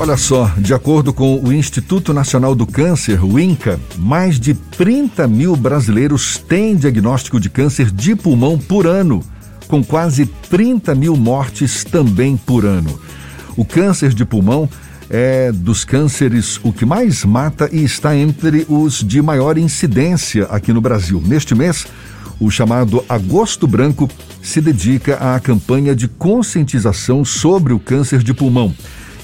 Olha só, de acordo com o Instituto Nacional do Câncer, o INCA, mais de 30 mil brasileiros têm diagnóstico de câncer de pulmão por ano, com quase 30 mil mortes também por ano. O câncer de pulmão é dos cânceres o que mais mata e está entre os de maior incidência aqui no Brasil. Neste mês, o chamado Agosto Branco se dedica à campanha de conscientização sobre o câncer de pulmão.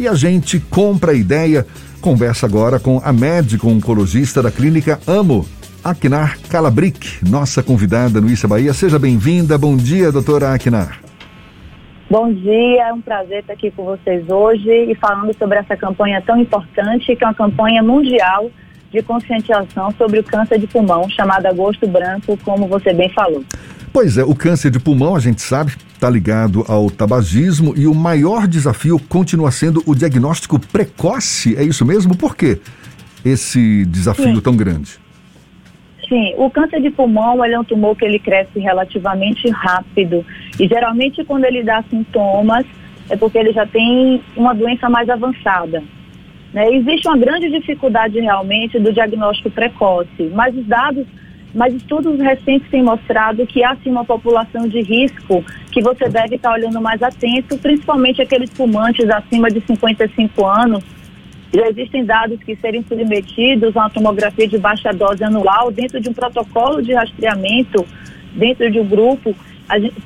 E a gente compra a ideia. Conversa agora com a médica oncologista da clínica Amo, Aknar Calabric, nossa convidada no Issa Bahia. Seja bem-vinda. Bom dia, doutora Aknar. Bom dia, é um prazer estar aqui com vocês hoje e falando sobre essa campanha tão importante, que é uma campanha mundial de conscientização sobre o câncer de pulmão, chamada Agosto Branco, como você bem falou. Pois é, o câncer de pulmão, a gente sabe, está ligado ao tabagismo e o maior desafio continua sendo o diagnóstico precoce. É isso mesmo? Por que esse desafio Sim. tão grande? Sim, o câncer de pulmão é um tumor que ele cresce relativamente rápido e geralmente quando ele dá sintomas é porque ele já tem uma doença mais avançada. Né? Existe uma grande dificuldade realmente do diagnóstico precoce, mas os dados mas estudos recentes têm mostrado que há sim uma população de risco que você deve estar olhando mais atento, principalmente aqueles fumantes acima de 55 anos. Já existem dados que serem submetidos a uma tomografia de baixa dose anual dentro de um protocolo de rastreamento, dentro de um grupo,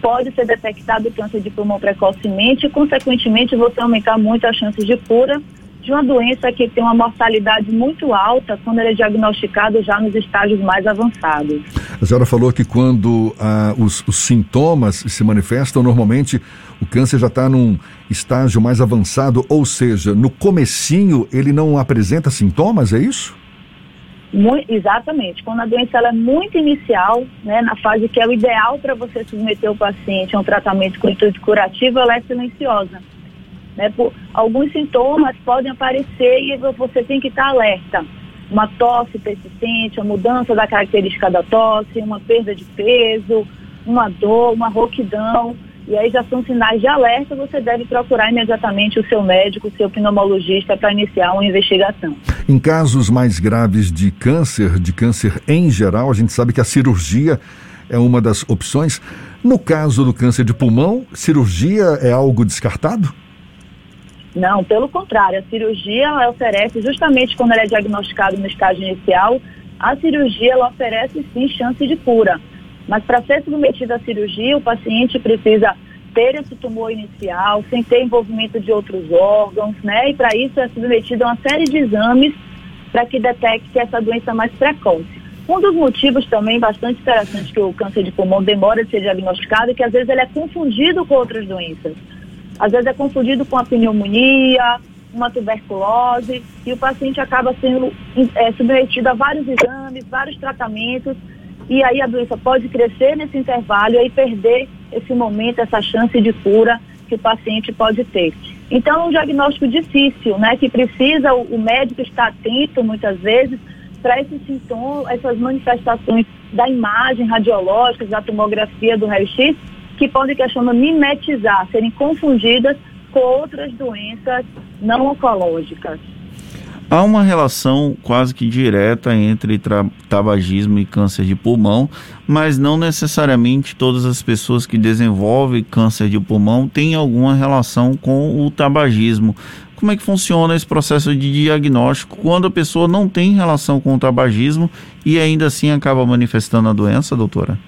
pode ser detectado câncer de pulmão precocemente e, consequentemente, você aumentar muito as chances de cura de uma doença que tem uma mortalidade muito alta quando ela é diagnosticada já nos estágios mais avançados. A senhora falou que quando ah, os, os, sintomas se manifestam, normalmente o câncer já está num estágio mais avançado, ou seja, no comecinho ele não apresenta sintomas, é isso? Muito, exatamente. Quando a doença ela é muito inicial, né, na fase que é o ideal para você submeter o paciente a um tratamento com intuito curativo, ela é silenciosa. Né? Por, alguns sintomas podem aparecer e você tem que estar alerta. Uma tosse persistente, a mudança da característica da tosse, uma perda de peso, uma dor, uma rouquidão. E aí já são sinais de alerta, você deve procurar imediatamente o seu médico, o seu pneumologista para iniciar uma investigação. Em casos mais graves de câncer, de câncer em geral, a gente sabe que a cirurgia é uma das opções. No caso do câncer de pulmão, cirurgia é algo descartado? Não, pelo contrário, a cirurgia oferece, justamente quando ela é diagnosticada no estágio inicial, a cirurgia ela oferece sim chance de cura. Mas para ser submetida à cirurgia, o paciente precisa ter esse tumor inicial, sem ter envolvimento de outros órgãos, né? E para isso é submetido a uma série de exames para que detecte essa doença mais precoce. Um dos motivos também bastante interessante que o câncer de pulmão demora de ser diagnosticado é que às vezes ele é confundido com outras doenças. Às vezes é confundido com a pneumonia, uma tuberculose, e o paciente acaba sendo é, submetido a vários exames, vários tratamentos, e aí a doença pode crescer nesse intervalo e aí perder esse momento, essa chance de cura que o paciente pode ter. Então, é um diagnóstico difícil, né, que precisa o, o médico estar atento muitas vezes para esses sintomas, essas manifestações da imagem radiológica, da tomografia, do raio-x, que podem, que mimetizar, serem confundidas com outras doenças não oncológicas. Há uma relação quase que direta entre tabagismo e câncer de pulmão, mas não necessariamente todas as pessoas que desenvolvem câncer de pulmão têm alguma relação com o tabagismo. Como é que funciona esse processo de diagnóstico quando a pessoa não tem relação com o tabagismo e ainda assim acaba manifestando a doença, doutora?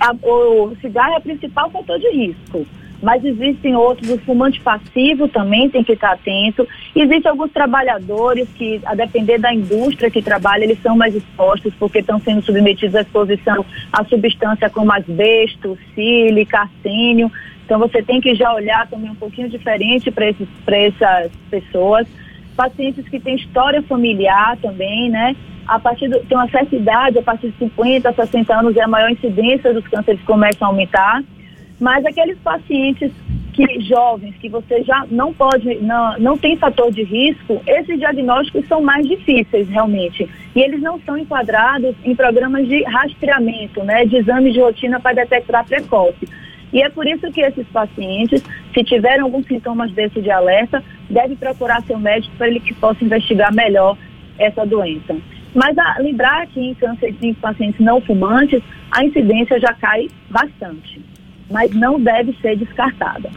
A, o cigarro é o principal fator de risco. Mas existem outros, o fumante passivo também tem que estar atento. Existem alguns trabalhadores que, a depender da indústria que trabalha, eles são mais expostos porque estão sendo submetidos à exposição a substância como asbesto, sílica, arsênio. Então você tem que já olhar também um pouquinho diferente para essas pessoas. Pacientes que têm história familiar também, né? A partir de tem uma certa idade, a partir de 50, 60 anos é a maior incidência dos cânceres começam a aumentar, mas aqueles pacientes que jovens que você já não pode, não, não tem fator de risco, esses diagnósticos são mais difíceis realmente. E eles não são enquadrados em programas de rastreamento, né, de exames de rotina para detectar precoce. E é por isso que esses pacientes, se tiverem alguns sintomas desse de alerta, devem procurar seu médico para ele que possa investigar melhor essa doença. Mas a, lembrar que em câncer em pacientes não fumantes, a incidência já cai bastante, mas não deve ser descartada.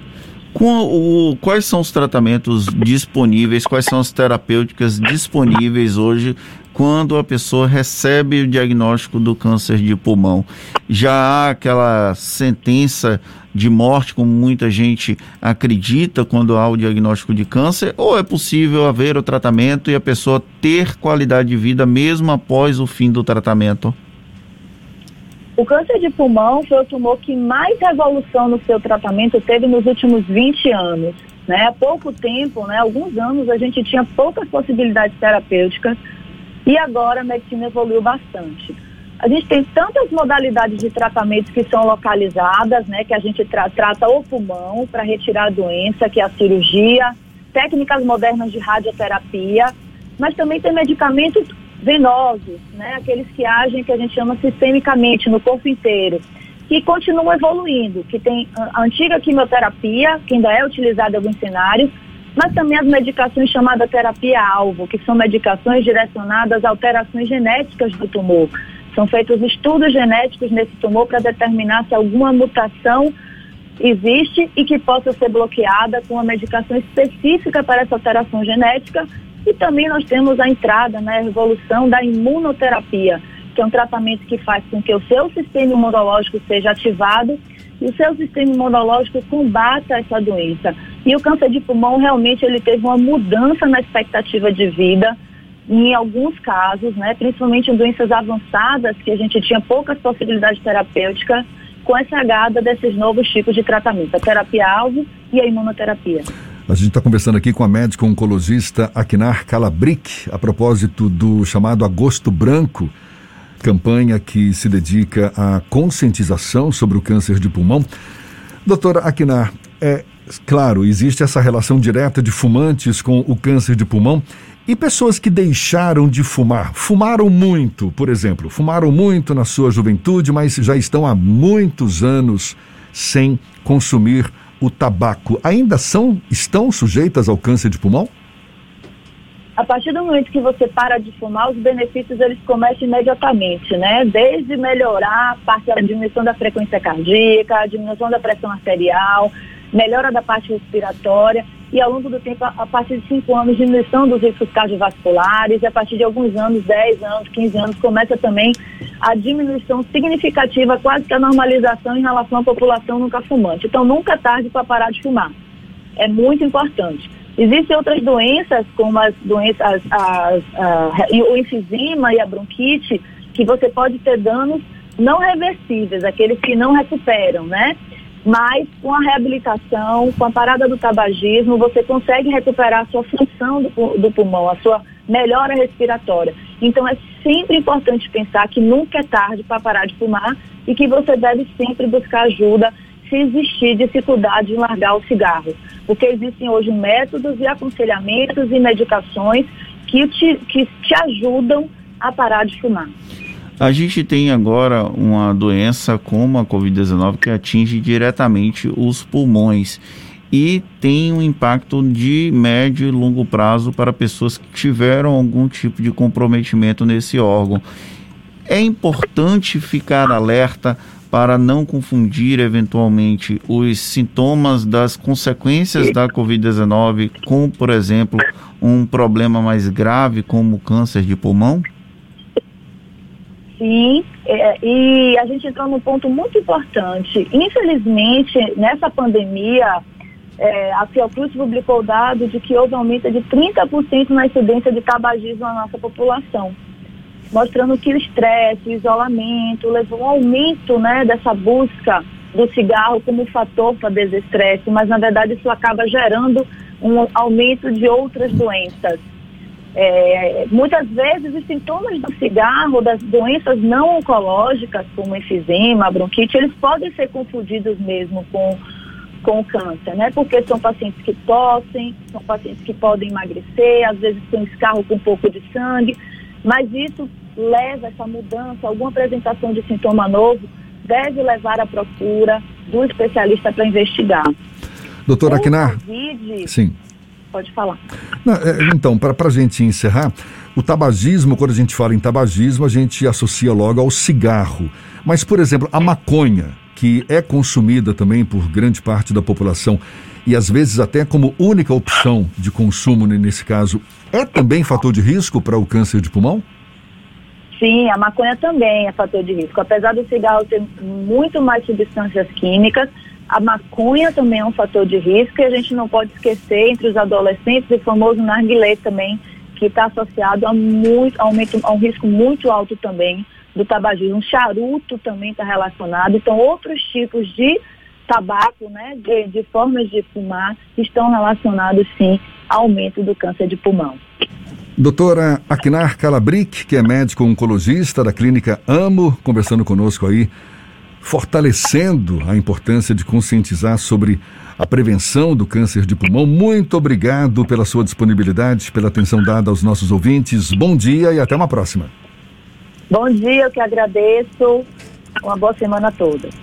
O, quais são os tratamentos disponíveis, quais são as terapêuticas disponíveis hoje quando a pessoa recebe o diagnóstico do câncer de pulmão? Já há aquela sentença de morte, como muita gente acredita quando há o diagnóstico de câncer, ou é possível haver o tratamento e a pessoa ter qualidade de vida mesmo após o fim do tratamento? O câncer de pulmão foi o tumor que mais evolução no seu tratamento teve nos últimos 20 anos. Né? Há pouco tempo, né, alguns anos, a gente tinha poucas possibilidades terapêuticas e agora a medicina evoluiu bastante. A gente tem tantas modalidades de tratamento que são localizadas, né, que a gente tra trata o pulmão para retirar a doença, que é a cirurgia, técnicas modernas de radioterapia, mas também tem medicamentos venosos, né, aqueles que agem, que a gente chama sistemicamente, no corpo inteiro, que continuam evoluindo, que tem a antiga quimioterapia, que ainda é utilizada em alguns cenários, mas também as medicações chamadas terapia-alvo, que são medicações direcionadas a alterações genéticas do tumor. São feitos estudos genéticos nesse tumor para determinar se alguma mutação existe e que possa ser bloqueada com uma medicação específica para essa alteração genética e também nós temos a entrada, né, a evolução da imunoterapia, que é um tratamento que faz com que o seu sistema imunológico seja ativado e o seu sistema imunológico combata essa doença. E o câncer de pulmão realmente ele teve uma mudança na expectativa de vida em alguns casos, né, principalmente em doenças avançadas, que a gente tinha poucas possibilidades terapêuticas, com essa agada desses novos tipos de tratamento, a terapia-alvo e a imunoterapia. A gente está conversando aqui com a médica oncologista Akinar Calabric a propósito do chamado Agosto Branco, campanha que se dedica à conscientização sobre o câncer de pulmão. Doutora Akinar, é claro, existe essa relação direta de fumantes com o câncer de pulmão e pessoas que deixaram de fumar, fumaram muito, por exemplo, fumaram muito na sua juventude, mas já estão há muitos anos sem consumir o tabaco ainda são, estão sujeitas ao câncer de pulmão? A partir do momento que você para de fumar, os benefícios eles começam imediatamente, né? Desde melhorar a parte da diminuição da frequência cardíaca, a diminuição da pressão arterial, melhora da parte respiratória e ao longo do tempo, a partir de 5 anos, diminuição dos riscos cardiovasculares, e a partir de alguns anos, 10 anos, 15 anos, começa também a diminuição significativa, quase que a normalização em relação à população nunca fumante. Então, nunca é tarde para parar de fumar. É muito importante. Existem outras doenças, como as doenças, as, as, o enfisema e a bronquite, que você pode ter danos não reversíveis, aqueles que não recuperam, né? Mas com a reabilitação, com a parada do tabagismo, você consegue recuperar a sua função do, do, pulmão, a sua melhora respiratória. Então é sempre importante pensar que nunca é tarde para parar de fumar e que você deve sempre buscar ajuda se existir dificuldade em largar o cigarro. Porque existem hoje métodos e aconselhamentos e medicações que te, que te ajudam a parar de fumar. A gente tem agora uma doença como a Covid-19 que atinge diretamente os pulmões e tem um impacto de médio e longo prazo para pessoas que tiveram algum tipo de comprometimento nesse órgão. É importante ficar alerta para não confundir eventualmente os sintomas das consequências da Covid-19 com, por exemplo, um problema mais grave como o câncer de pulmão? Sim, é, e a gente entrou num ponto muito importante. Infelizmente, nessa pandemia, é, a Fiocruz publicou o dado de que houve aumento de 30% na incidência de tabagismo na nossa população, mostrando que o estresse, o isolamento levou um aumento né, dessa busca do cigarro como fator para desestresse, mas na verdade isso acaba gerando um aumento de outras doenças. É, muitas vezes os sintomas do cigarro, das doenças não oncológicas, como enfisema, bronquite, eles podem ser confundidos mesmo com, com o câncer, né? Porque são pacientes que tossem, são pacientes que podem emagrecer, às vezes tem escarro com um pouco de sangue, mas isso leva essa mudança, alguma apresentação de sintoma novo, deve levar à procura do especialista para investigar. Doutora Aquinar. Sim. Pode falar. Não, é, então, para a gente encerrar, o tabagismo, quando a gente fala em tabagismo, a gente associa logo ao cigarro. Mas, por exemplo, a maconha, que é consumida também por grande parte da população e às vezes até como única opção de consumo nesse caso, é também fator de risco para o câncer de pulmão? Sim, a maconha também é fator de risco. Apesar do cigarro ter muito mais substâncias químicas, a maconha também é um fator de risco e a gente não pode esquecer entre os adolescentes o famoso narguilé também, que está associado a, muito, aumento, a um risco muito alto também do tabagismo. O charuto também está relacionado. Então, outros tipos de tabaco, né, de, de formas de fumar, estão relacionados sim ao aumento do câncer de pulmão. Doutora Aquinar Calabric, que é médico oncologista da clínica AMO, conversando conosco aí, fortalecendo a importância de conscientizar sobre a prevenção do câncer de pulmão. Muito obrigado pela sua disponibilidade, pela atenção dada aos nossos ouvintes. Bom dia e até uma próxima. Bom dia, eu que agradeço. Uma boa semana a todos.